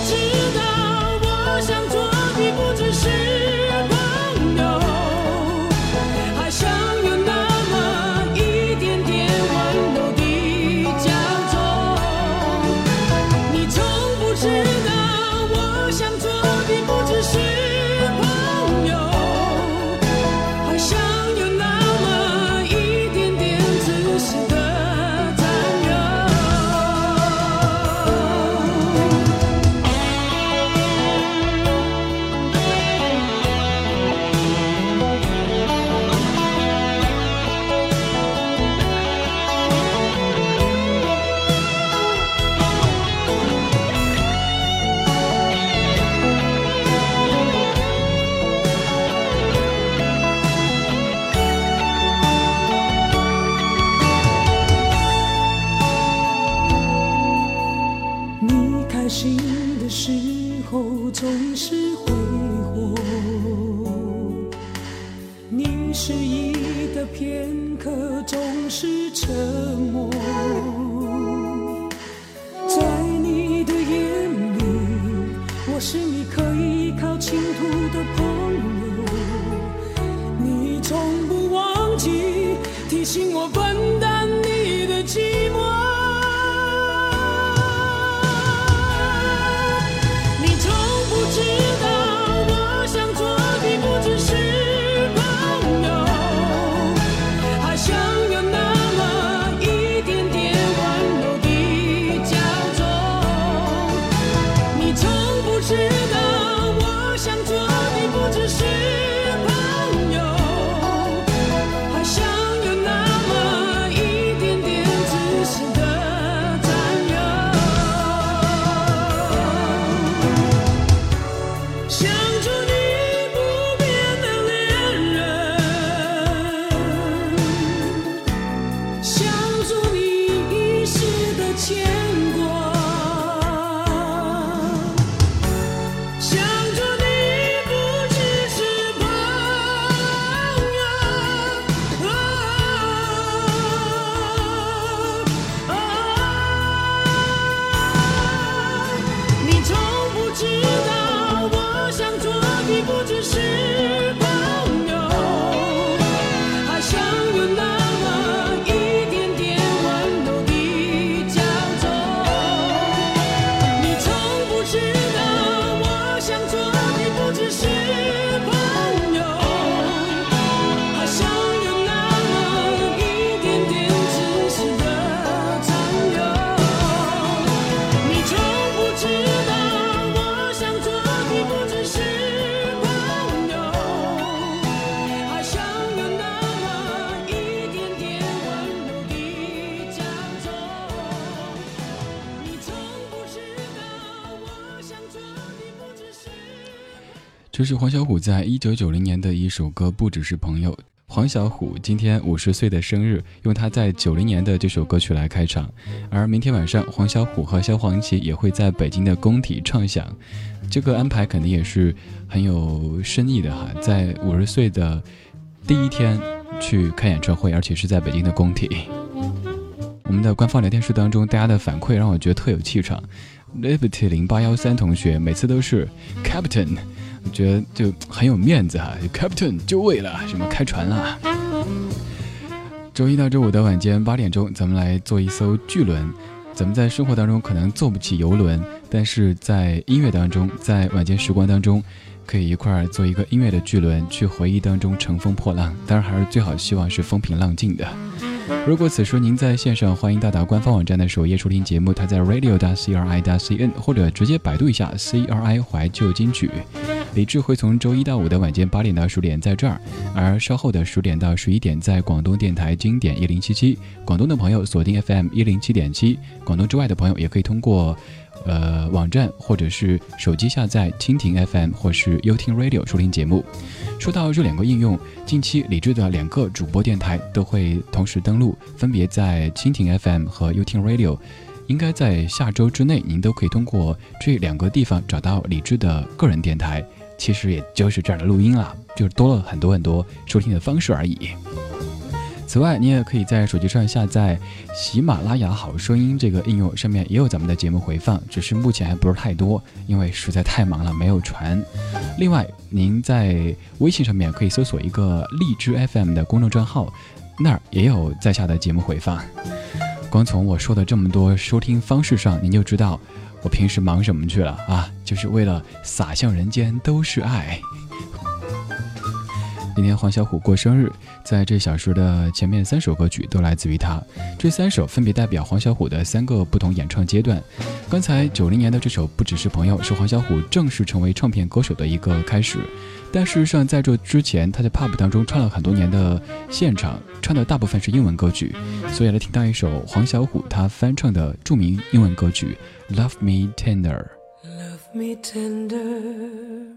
我知道我想做的不只是朋友。黄小琥在一九九零年的一首歌《不只是朋友》。黄小琥今天五十岁的生日，用他在九零年的这首歌曲来开场。而明天晚上，黄小琥和萧煌奇也会在北京的工体唱响。这个安排肯定也是很有深意的哈，在五十岁的第一天去开演唱会，而且是在北京的工体。我们的官方聊天室当中，大家的反馈让我觉得特有气场。Liberty 零八幺三同学每次都是 Captain。我觉得就很有面子哈，Captain 就位了，什么开船了？周一到周五的晚间八点钟，咱们来做一艘巨轮。咱们在生活当中可能坐不起游轮，但是在音乐当中，在晚间时光当中，可以一块儿做一个音乐的巨轮，去回忆当中乘风破浪。当然，还是最好希望是风平浪静的。如果此时您在线上，欢迎到达官方网站的首页收听节目，它在 radio. c r i. c n，或者直接百度一下 C R I 怀旧金曲。李智会从周一到五的晚间八点到十点在这儿，而稍后的十点到十一点在广东电台经典一零七七。广东的朋友锁定 FM 一零七点七，广东之外的朋友也可以通过，呃，网站或者是手机下载蜻蜓 FM 或是 y o u t i n Radio 收听节目。说到这两个应用，近期李智的两个主播电台都会同时登录，分别在蜻蜓 FM 和 y o u t i n Radio。应该在下周之内，您都可以通过这两个地方找到李智的个人电台。其实也就是这样的录音了，就是多了很多很多收听的方式而已。此外，你也可以在手机上下载喜马拉雅好声音这个应用，上面也有咱们的节目回放，只是目前还不是太多，因为实在太忙了，没有传。另外，您在微信上面可以搜索一个荔枝 FM 的公众账号，那儿也有在下的节目回放。光从我说的这么多收听方式上，您就知道。我平时忙什么去了啊？就是为了洒向人间都是爱。今天黄小琥过生日，在这小时的前面三首歌曲都来自于他，这三首分别代表黄小琥的三个不同演唱阶段。刚才九零年的这首《不只是朋友》是黄小琥正式成为唱片歌手的一个开始。但事实上，在这之前，他在 pub 当中唱了很多年的现场，唱的大部分是英文歌曲。所以来听到一首黄小琥他翻唱的著名英文歌曲《Love Me Tender》。Love me tender,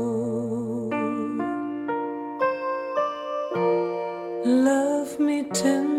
pretend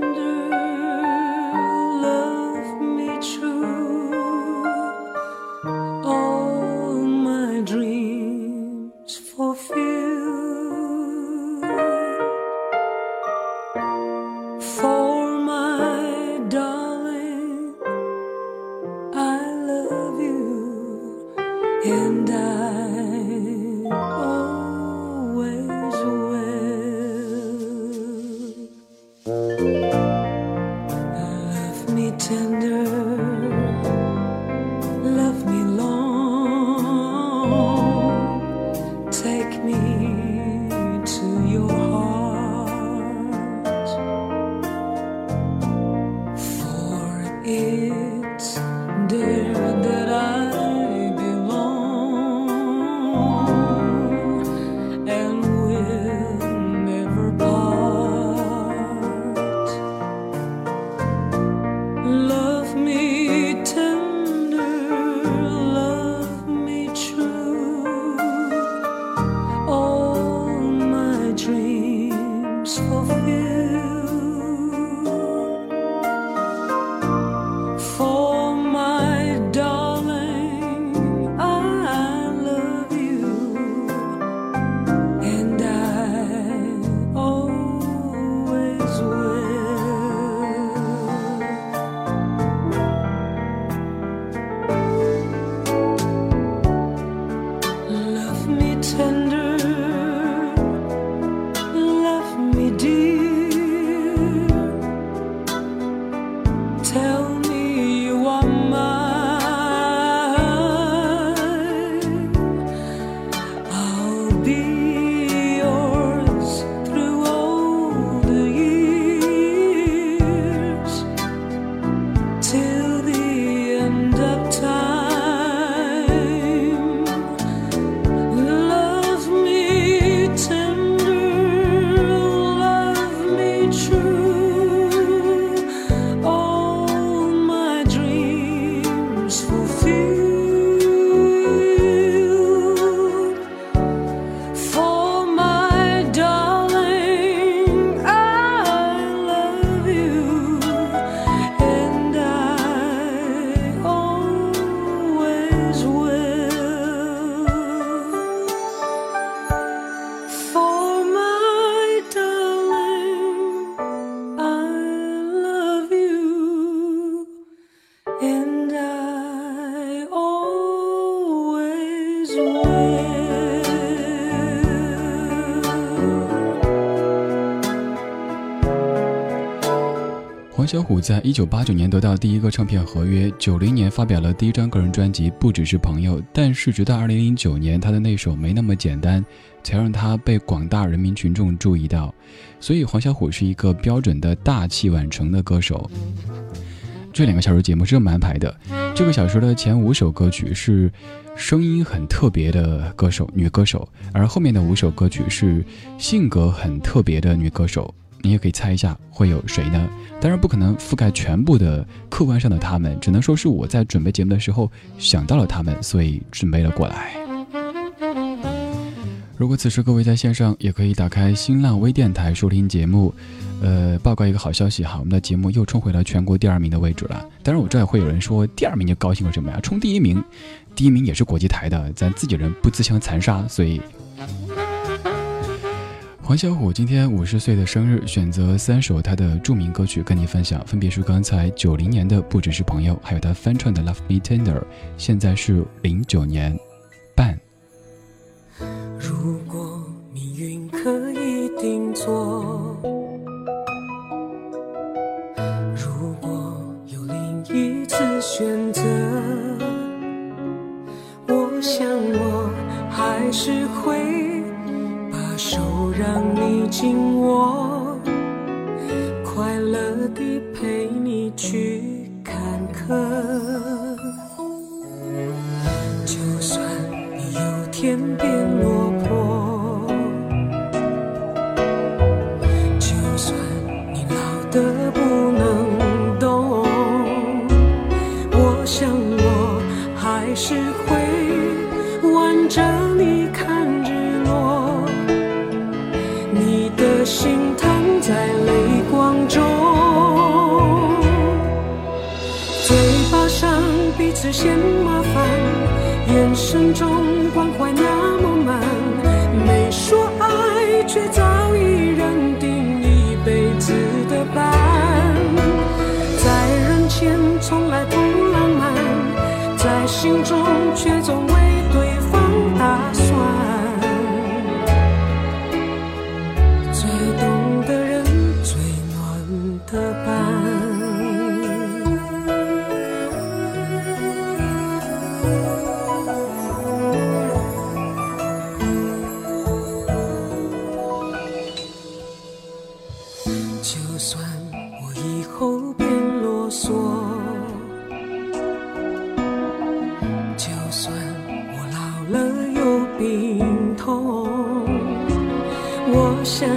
在一九八九年得到第一个唱片合约，九零年发表了第一张个人专辑《不只是朋友》，但是直到二零零九年，他的那首《没那么简单》才让他被广大人民群众注意到。所以，黄小琥是一个标准的大器晚成的歌手。这两个小时节目是这么安排的：这个小时的前五首歌曲是声音很特别的歌手女歌手，而后面的五首歌曲是性格很特别的女歌手。你也可以猜一下会有谁呢？当然不可能覆盖全部的客观上的他们，只能说是我在准备节目的时候想到了他们，所以准备了过来。如果此时各位在线上，也可以打开新浪微电台收听节目。呃，报告一个好消息哈，我们的节目又冲回了全国第二名的位置了。当然我这也会有人说第二名就高兴个什么呀？冲第一名，第一名也是国际台的，咱自己人不自相残杀，所以。黄小琥今天五十岁的生日，选择三首她的著名歌曲跟你分享，分别是刚才九零年的《不只是朋友》，还有她翻唱的《Love Me Tender》，现在是零九年算我老了有病痛我想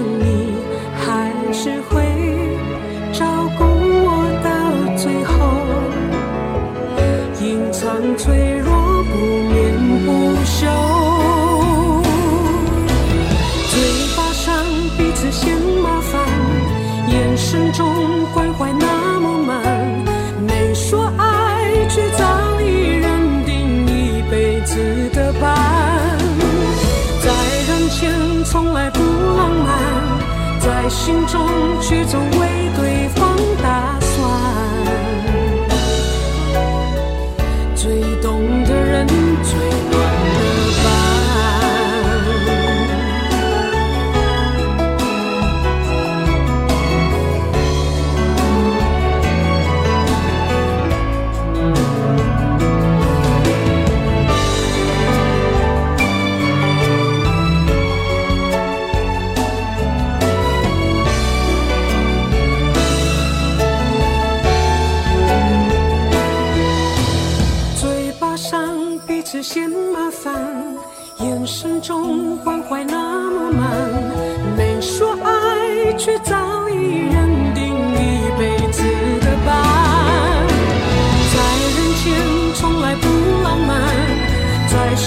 心中。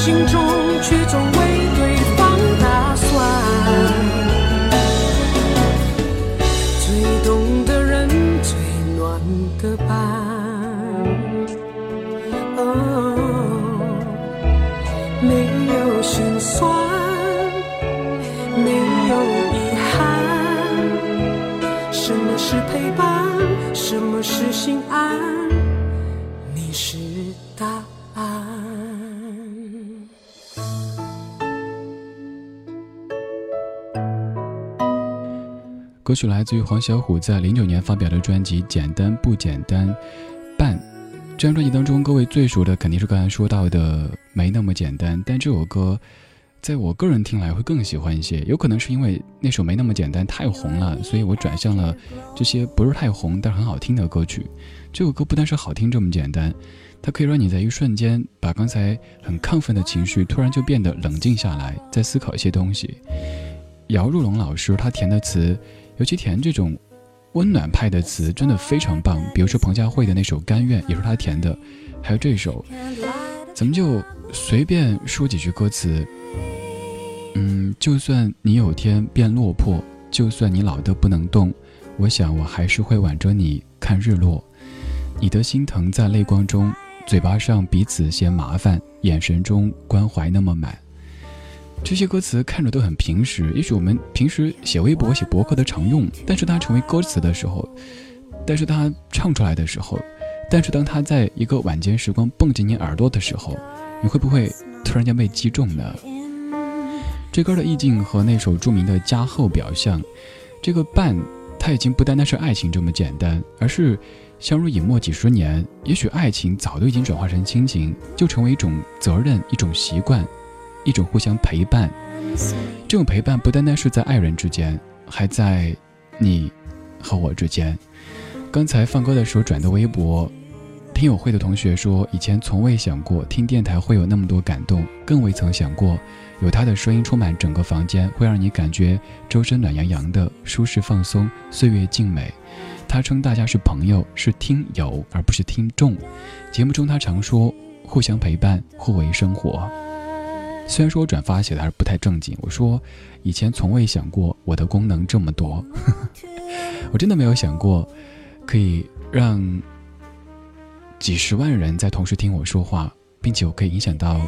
心中却总为对方打算，最懂的人最暖的伴，哦，没有心酸，没有遗憾，什么是陪伴？什么是心安？歌曲来自于黄小琥在零九年发表的专辑《简单不简单》，伴。这张专辑当中，各位最熟的肯定是刚才说到的《没那么简单》，但这首歌，在我个人听来会更喜欢一些。有可能是因为那首《没那么简单》太红了，所以我转向了这些不是太红但很好听的歌曲。这首歌不单是好听这么简单，它可以让你在一瞬间把刚才很亢奋的情绪突然就变得冷静下来，再思考一些东西。姚若龙老师他填的词。尤其填这种温暖派的词，真的非常棒。比如说彭佳慧的那首《甘愿》，也是他填的；还有这首，咱们就随便说几句歌词。嗯，就算你有天变落魄，就算你老得不能动，我想我还是会挽着你看日落。你的心疼在泪光中，嘴巴上彼此嫌麻烦，眼神中关怀那么满。这些歌词看着都很平实，也许我们平时写微博、写博客的常用，但是它成为歌词的时候，但是它唱出来的时候，但是当它在一个晚间时光蹦进你耳朵的时候，你会不会突然间被击中呢？这歌的意境和那首著名的《加厚表象》，这个伴，它已经不单单是爱情这么简单，而是相濡以沫几十年，也许爱情早都已经转化成亲情，就成为一种责任，一种习惯。一种互相陪伴，这种陪伴不单单是在爱人之间，还在你和我之间。刚才放歌的时候转的微博，听友会的同学说，以前从未想过听电台会有那么多感动，更未曾想过有他的声音充满整个房间，会让你感觉周身暖洋洋的，舒适放松，岁月静美。他称大家是朋友，是听友，而不是听众。节目中他常说，互相陪伴，互为生活。虽然说我转发写的还是不太正经，我说以前从未想过我的功能这么多，我真的没有想过可以让几十万人在同时听我说话，并且我可以影响到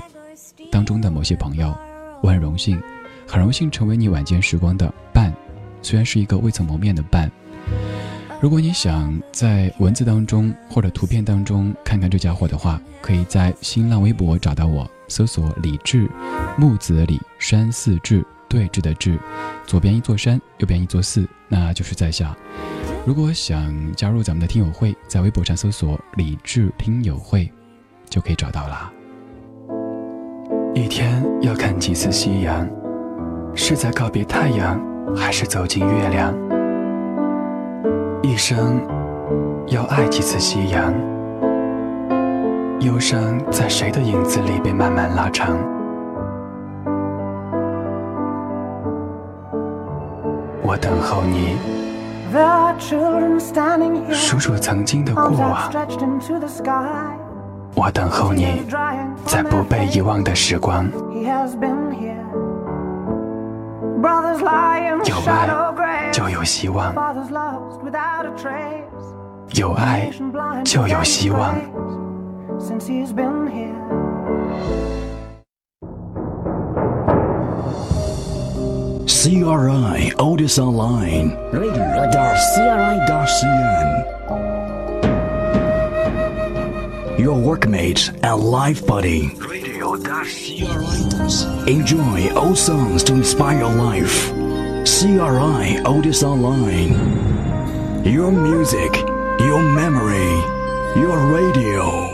当中的某些朋友，我很荣幸，很荣幸成为你晚间时光的伴，虽然是一个未曾谋面的伴。如果你想在文字当中或者图片当中看看这家伙的话，可以在新浪微博找到我。搜索李志，木子李，山寺志，对峙的志，左边一座山，右边一座寺，那就是在下。如果想加入咱们的听友会，在微博上搜索李志听友会，就可以找到了。一天要看几次夕阳？是在告别太阳，还是走进月亮？一生要爱几次夕阳？忧伤在谁的影子里被慢慢拉长？我等候你，数数曾经的过往。我等候你，在不被遗忘的时光。有爱就有希望，有爱就有希望。Since he's been here. CRI Otis Online. Radio.cri.cn. Your workmate and life buddy. Radio.cri.cn. Enjoy old songs to inspire your life. CRI Otis Online. Your music, your memory, your radio.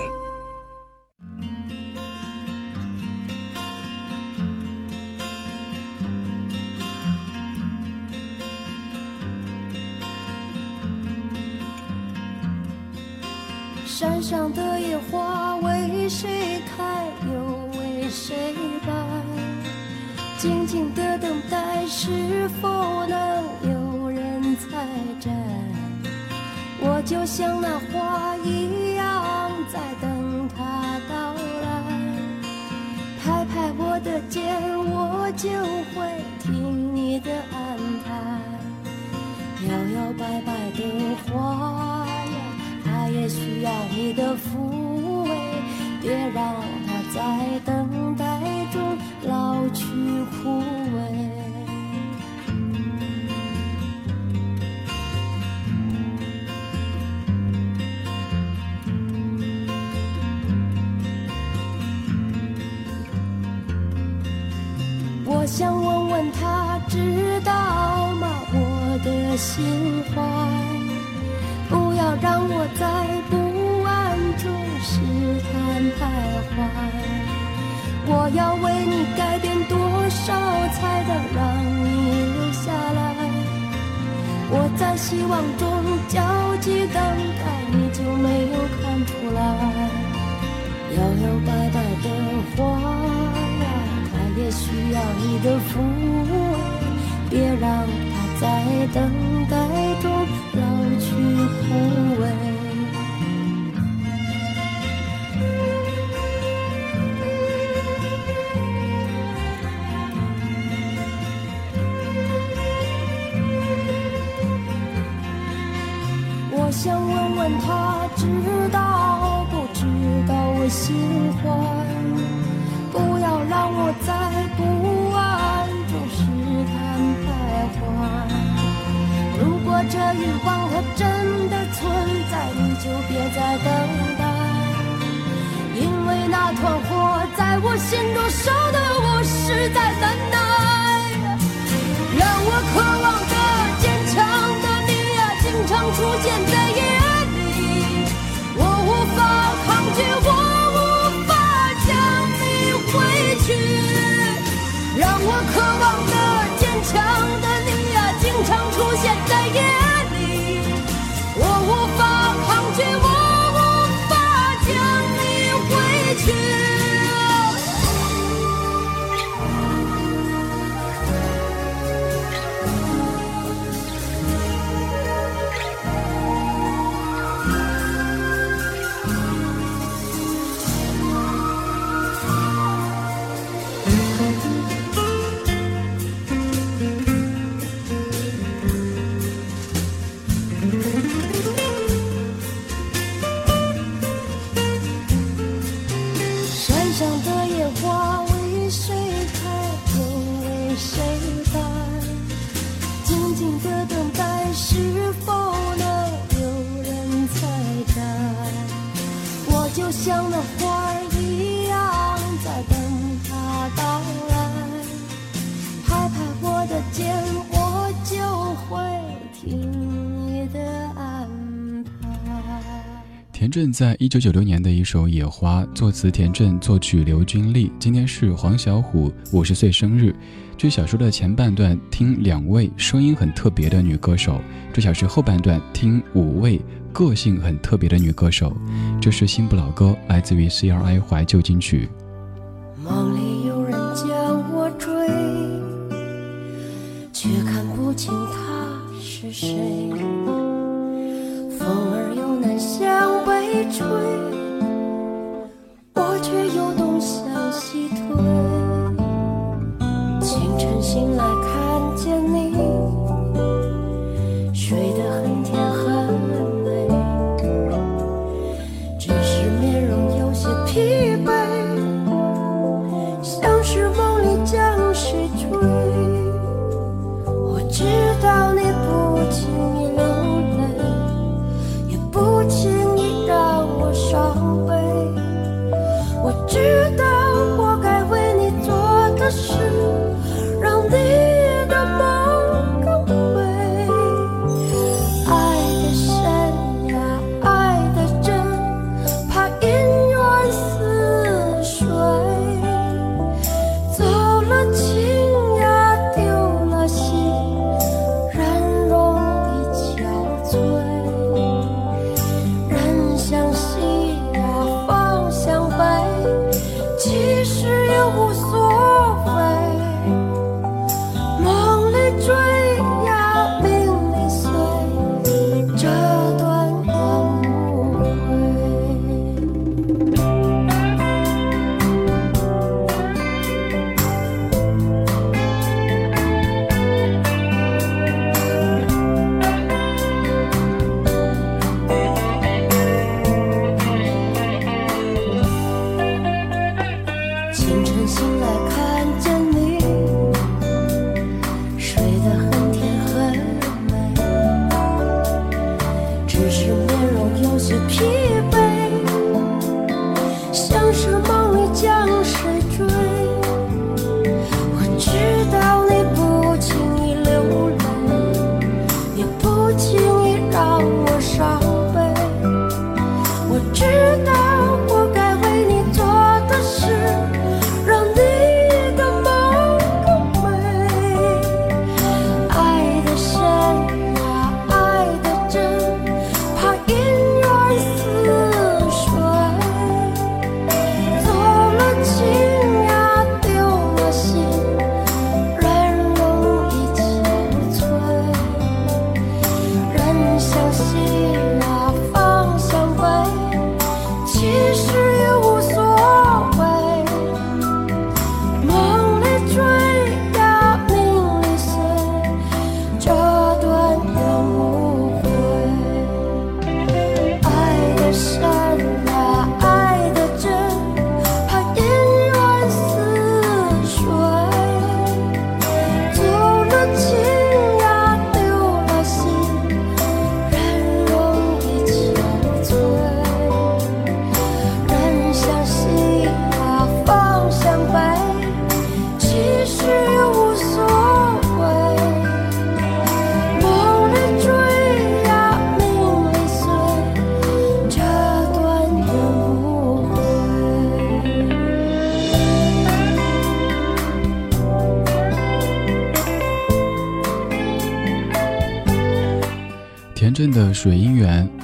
我想问问他，知道吗？我。的心怀，不要让我在不安中试探徘徊。我要为你改变多少才能让你留下来？我在希望中焦急等待，你就没有看出来？摇摇摆摆的花，需要你的抚慰，别让它在等待中老去枯萎。我想问问他，知道不知道我心怀？这欲望它真的存在，你就别再等待，因为那团火在我心中烧得正在一九九六年的一首《野花》，作词田震，作曲刘君丽。今天是黄小琥五十岁生日。这小说的前半段听两位声音很特别的女歌手，这小说后半段听五位个性很特别的女歌手。这是新不老歌，来自于 CRI 怀旧金曲。吹，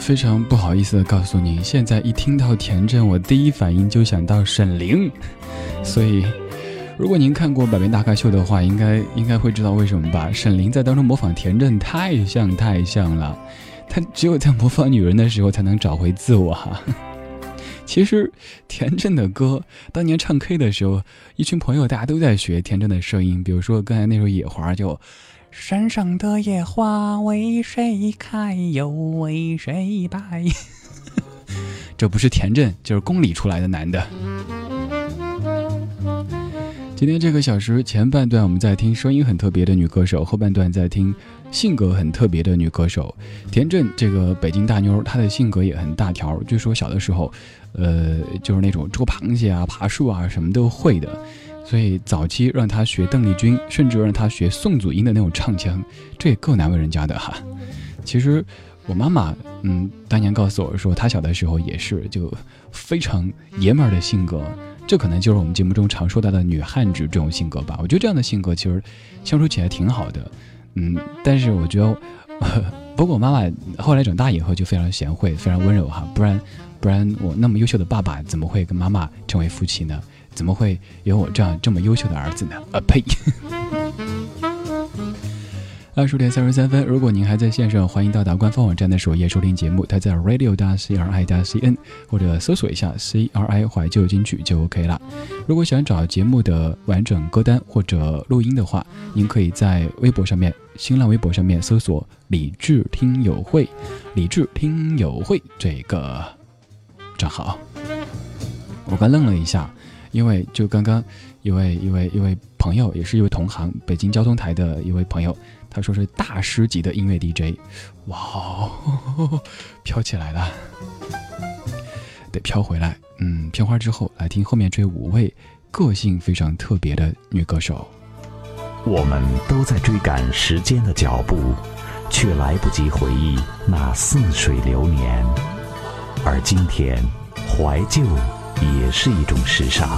非常不好意思的告诉您，现在一听到田震，我第一反应就想到沈凌，所以，如果您看过《百变大咖秀》的话，应该应该会知道为什么吧？沈凌在当中模仿田震太像太像了，他只有在模仿女人的时候才能找回自我哈。其实田震的歌，当年唱 K 的时候，一群朋友大家都在学田震的声音，比如说刚才那首《野花》就。山上的野花为谁开，又为谁败？这不是田震，就是宫里出来的男的。今天这个小时前半段，我们在听声音很特别的女歌手，后半段在听性格很特别的女歌手。田震这个北京大妞，她的性格也很大条。据说小的时候，呃，就是那种捉螃蟹啊、爬树啊，什么都会的。所以早期让他学邓丽君，甚至让他学宋祖英的那种唱腔，这也够难为人家的哈。其实我妈妈，嗯，当年告诉我说，她小的时候也是就非常爷们儿的性格，这可能就是我们节目中常说到的女汉子这种性格吧。我觉得这样的性格其实相处起来挺好的，嗯，但是我觉得，不过我妈妈后来长大以后就非常贤惠，非常温柔哈，不然不然我那么优秀的爸爸怎么会跟妈妈成为夫妻呢？怎么会有我这样这么优秀的儿子呢？啊呸！二十点三十三分，如果您还在线上，欢迎到达官方网站的首页收听节目，它在 radio 大 c r i 大 c n 或者搜索一下 c r i 怀旧金曲就 OK 了。如果想找节目的完整歌单或者录音的话，您可以在微博上面、新浪微博上面搜索“理智听友会”，理智听友会这个账号。我刚愣了一下。因为就刚刚，一位一位一位朋友，也是一位同行，北京交通台的一位朋友，他说是大师级的音乐 DJ，哇，飘起来了，得飘回来。嗯，片花之后来听后面这五位个性非常特别的女歌手。我们都在追赶时间的脚步，却来不及回忆那似水流年，而今天怀旧。也是一种时尚。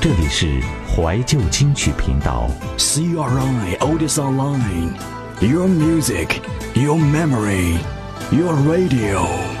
这里是怀旧金曲频道，CRI Oldest Online，Your Music，Your Memory，Your Radio。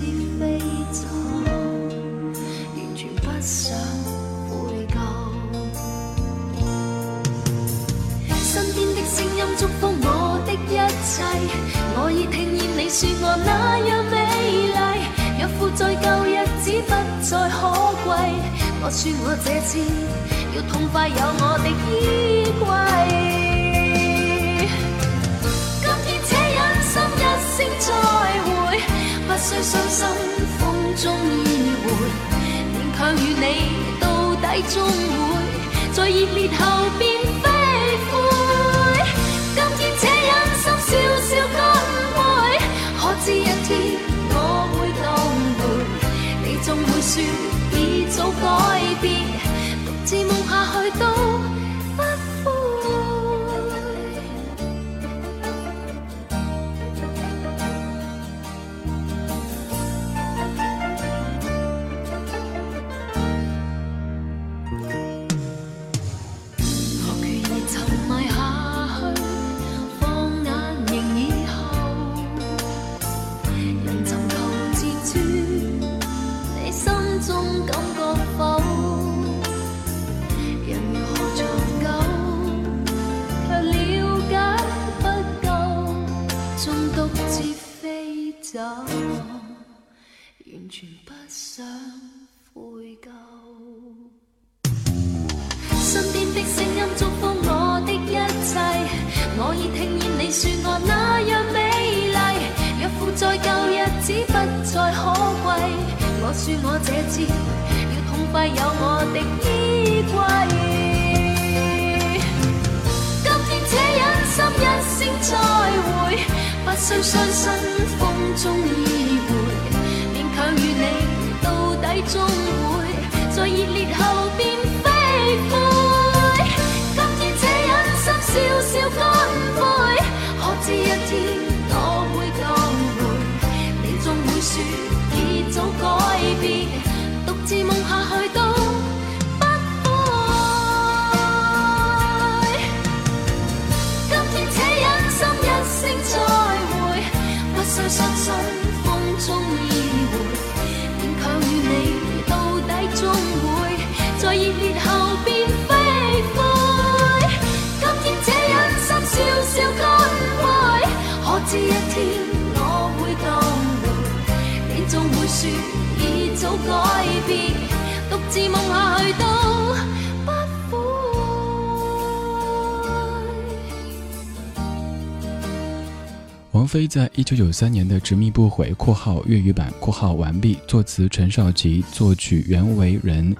飞走，完全不想悔疚。身边的声音祝福我的一切，我已听见你说我那样美丽。若乎在旧日子不再可贵，我说我这次要痛快，有我的衣柜。不需伤心风中依偎勉强与你到底终会在热烈后变飞灰今天且忍心笑笑干杯可知一天我会当回你总会说已早改变独自梦下去都说我这次要痛快有我的衣柜。今天且忍心一声再会，不需伤心风中依偎，勉强与你到底终会在热烈后变飞灰。今天且忍心笑笑干杯，可知一天我会降回，你终会说天我會降回，你終會說已早改變，獨自夢下去都。王菲在一九九三年的《执迷不悔》（括号粤语版）（括号完毕），作词陈少琪，作曲袁惟仁。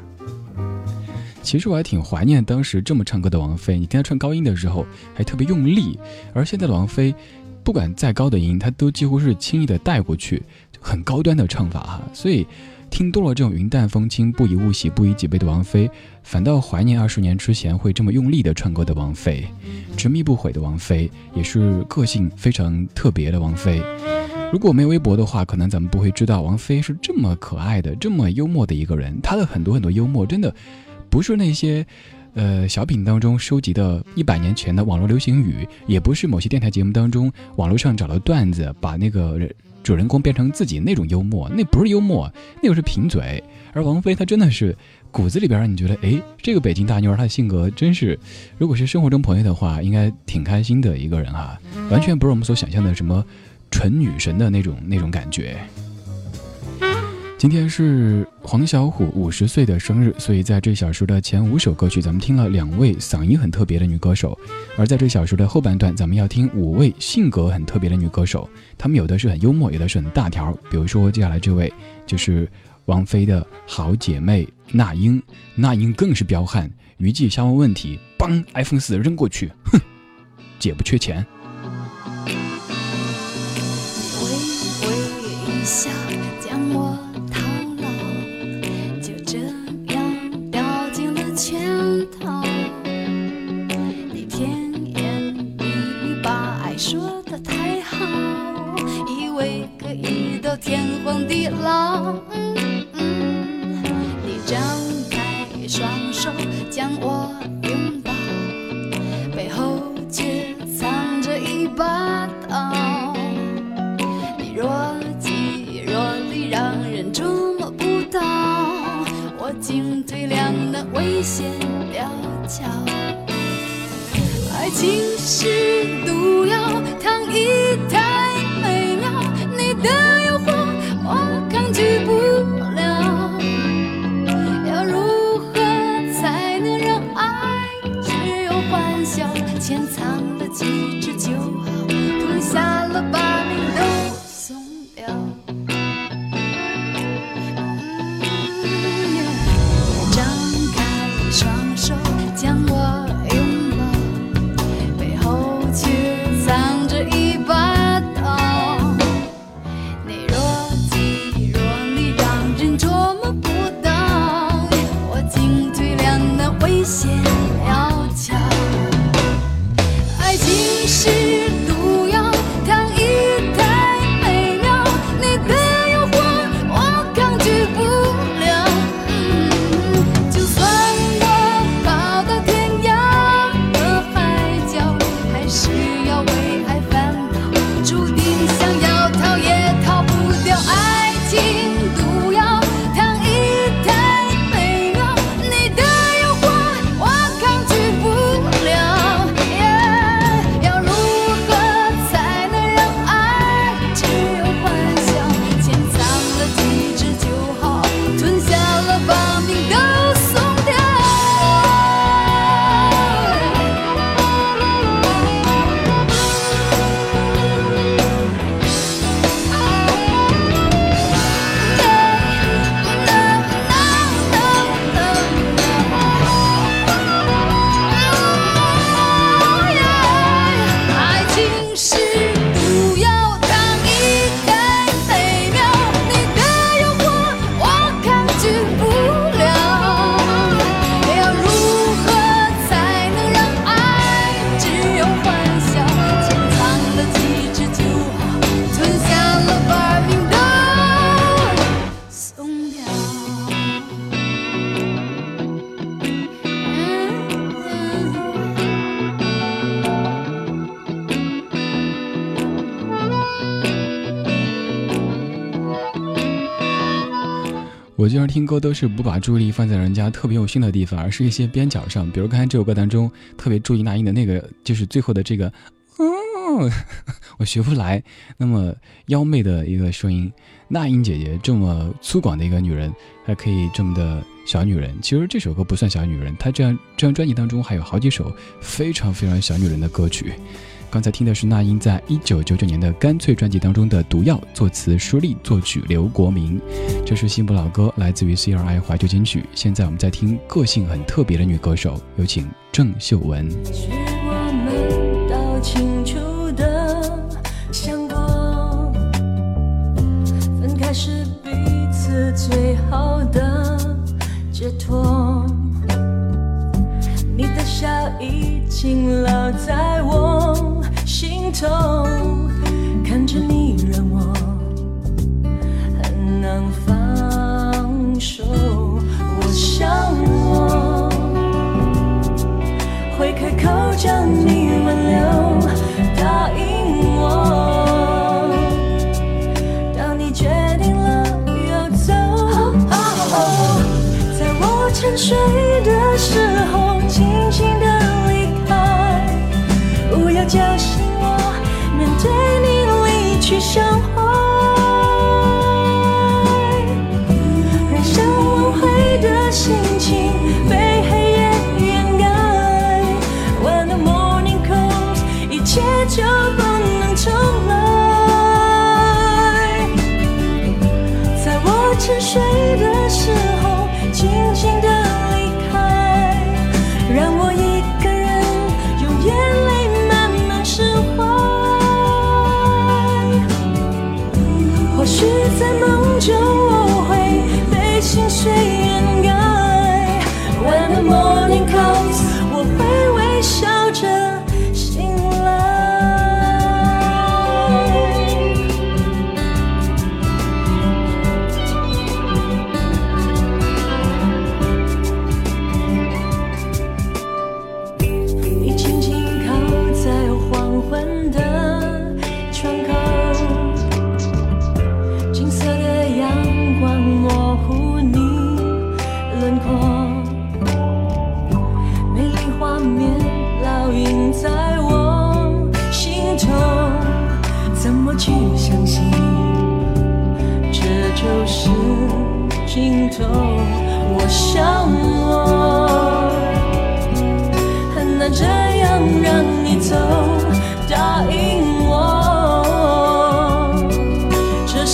其实我还挺怀念当时这么唱歌的王菲，你听她唱高音的时候还特别用力，而现在的王菲，不管再高的音，她都几乎是轻易的带过去，很高端的唱法哈。所以听多了这种云淡风轻、不以物喜、不以己悲的王菲，反倒怀念二十年之前会这么用力的唱歌的王菲，执迷不悔的王菲，也是个性非常特别的王菲。如果没有微博的话，可能咱们不会知道王菲是这么可爱的、这么幽默的一个人。她的很多很多幽默，真的不是那些，呃，小品当中收集的一百年前的网络流行语，也不是某些电台节目当中网络上找了段子，把那个主人公变成自己那种幽默，那不是幽默，那个是贫嘴。而王菲她真的是骨子里边让你觉得，哎，这个北京大妞儿她的性格真是，如果是生活中朋友的话，应该挺开心的一个人哈，完全不是我们所想象的什么纯女神的那种那种感觉。今天是黄小琥五十岁的生日，所以在这小时的前五首歌曲，咱们听了两位嗓音很特别的女歌手，而在这小时的后半段，咱们要听五位性格很特别的女歌手，她们有的是很幽默，有的是很大条。比如说接下来这位就是王菲的好姐妹那英，那英更是彪悍，余悸相问问题，帮 iPhone 四扔过去，哼，姐不缺钱。微微一笑，荒地老。你张开双手将我拥抱，背后却藏着一把刀。你若即若离，让人捉摸不到。我进退两难，危险蹩脚。爱情是毒药，糖衣太美妙，你的歌都是不把注意力放在人家特别用心的地方，而是一些边角上。比如刚才这首歌当中，特别注意那英的那个，就是最后的这个，嗯，我学不来。那么妖媚的一个声音，那英姐姐这么粗犷的一个女人，还可以这么的小女人。其实这首歌不算小女人，她这样这张专辑当中还有好几首非常非常小女人的歌曲。刚才听的是那英在一九九九年的《干脆》专辑当中的《毒药》，作词舒丽，作曲刘国明。这是新不老歌，来自于 CRI 怀旧金曲。现在我们在听个性很特别的女歌手，有请郑秀文。分开是彼此最好的解脱。你的笑已经烙在我心头，看着你让我很难放手。我想我会开口将你挽留，答应我，当你决定了要走，在我沉睡的时候，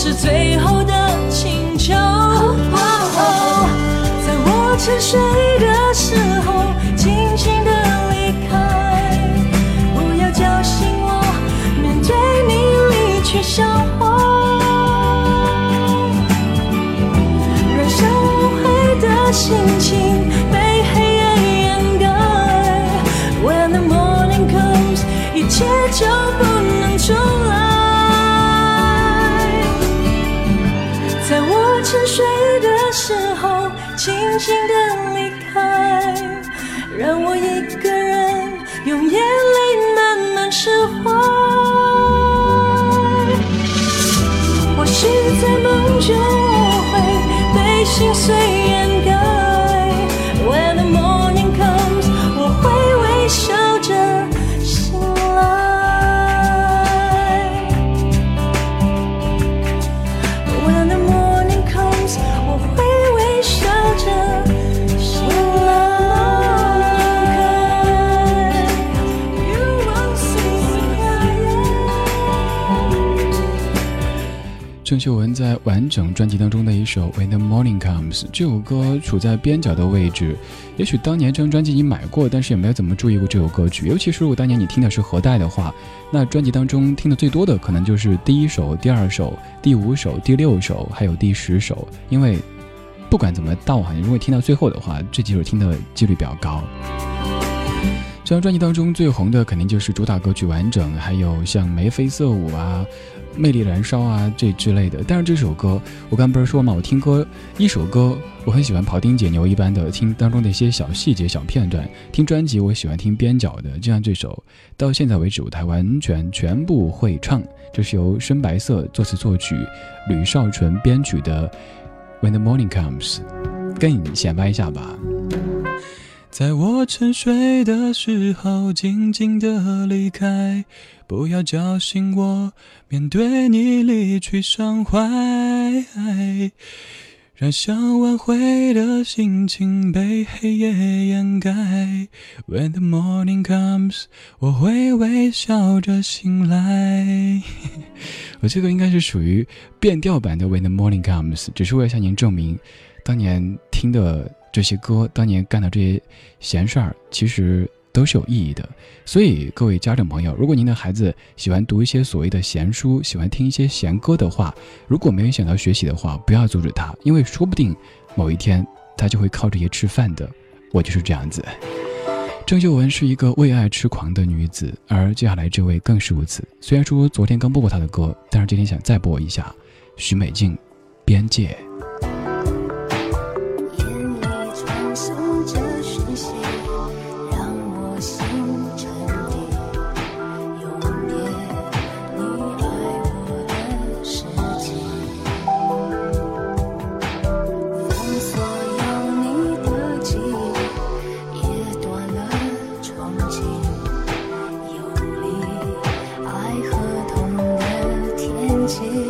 是最秀文在完整专辑当中的一首《When the Morning Comes》这首歌处在边角的位置，也许当年这张专辑你买过，但是也没有怎么注意过这首歌曲。尤其是如果当年你听的是盒带的话，那专辑当中听的最多的可能就是第一首、第二首、第五首、第六首，还有第十首。因为不管怎么倒哈，你如果听到最后的话，这几首听的几率比较高。这张专辑当中最红的肯定就是主打歌曲《完整》，还有像《眉飞色舞》啊、《魅力燃烧》啊这之类的。但是这首歌，我刚不是说嘛，我听歌一首歌，我很喜欢庖丁解牛一般的听当中的一些小细节、小片段。听专辑，我喜欢听边角的，就像这首，到现在为止，舞台完全全部会唱。这是由深白色作词作曲，吕少纯编曲的《When the Morning Comes》，跟你显摆一下吧。在我沉睡的时候，静静的离开，不要叫醒我，面对你离去伤怀，让想挽回的心情被黑夜掩盖。When the morning comes，我会微笑着醒来。我这个应该是属于变调版的 When the morning comes，只是为了向您证明，当年听的。这些歌当年干的这些闲事儿，其实都是有意义的。所以各位家长朋友，如果您的孩子喜欢读一些所谓的闲书，喜欢听一些闲歌的话，如果没有想到学习的话，不要阻止他，因为说不定某一天他就会靠这些吃饭的。我就是这样子。郑秀文是一个为爱痴狂的女子，而接下来这位更是如此。虽然说昨天刚播过她的歌，但是今天想再播一下许美静《边界》。chill.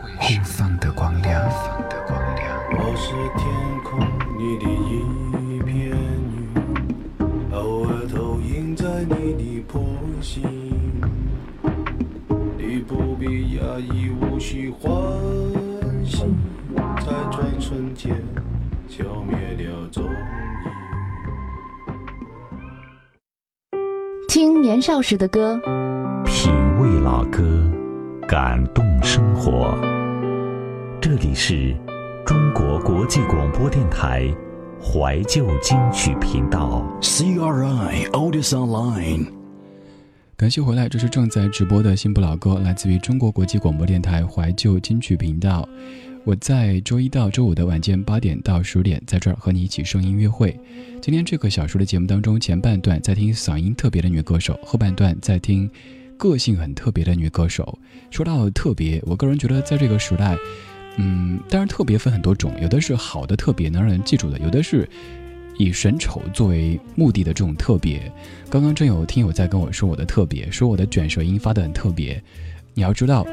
互放的光亮。我是天空里的一片云，偶尔投影在你的波心。你不必压抑，无需欢喜，在转瞬间。消灭了踪影。听年少时的歌，品味老歌，感动是中国国际广播电台怀旧金曲频道，CRI Oldies Online。感谢回来，这是正在直播的新不老歌，来自于中国国际广播电台怀旧金曲频道。我在周一到周五的晚间八点到十点，在这儿和你一起声音约会。今天这个小时的节目当中，前半段在听嗓音特别的女歌手，后半段在听个性很特别的女歌手。说到特别，我个人觉得在这个时代，嗯，当然特别分很多种，有的是好的特别能让人记住的，有的是以神丑作为目的的这种特别。刚刚正有听友在跟我说我的特别，说我的卷舌音发的很特别。你要知道，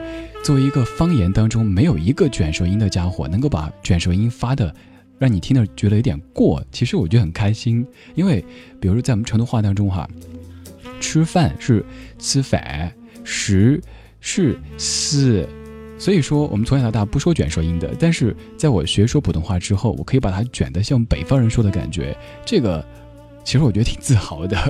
作为一个方言当中没有一个卷舌音的家伙，能够把卷舌音发的让你听着觉得有点过，其实我觉得很开心。因为，比如说在我们成都话当中哈，吃饭是吃饭，食是食，所以说我们从小到大不说卷舌音的。但是在我学说普通话之后，我可以把它卷得像北方人说的感觉，这个其实我觉得挺自豪的。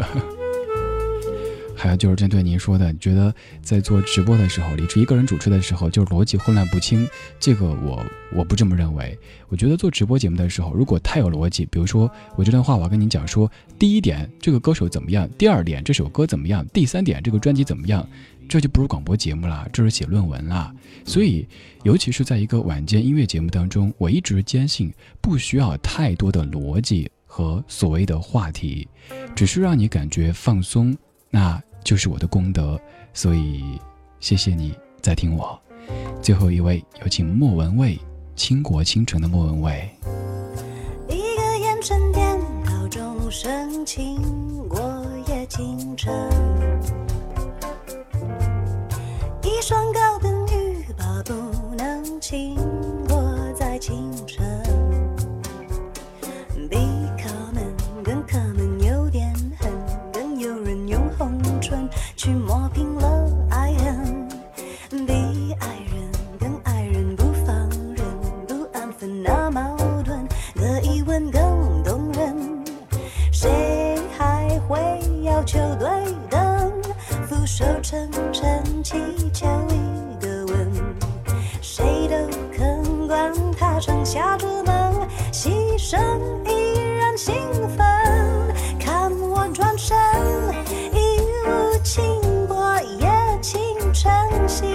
还有就是针对您说的，觉得在做直播的时候，李志一个人主持的时候，就是逻辑混乱不清。这个我我不这么认为。我觉得做直播节目的时候，如果太有逻辑，比如说我这段话我要跟您讲说，第一点这个歌手怎么样，第二点这首歌怎么样，第三点这个专辑怎么样，这就不是广播节目了，这是写论文了。所以，尤其是在一个晚间音乐节目当中，我一直坚信不需要太多的逻辑和所谓的话题，只是让你感觉放松。那。就是我的功德，所以谢谢你在听我。最后一位有请莫文蔚，《倾国倾城》的莫文蔚。一个眼神点到钟声，倾国也倾城。双高等语把不能倾国在清晨。比可能更可能有点狠，更有人用红唇。去磨平了爱恨，比爱人更爱人，不放任，不安分那矛盾，的疑问更动人。谁还会要求对等？俯首称臣，祈家人门，牺牲依然兴奋，看我转身，一路轻薄，也青春细。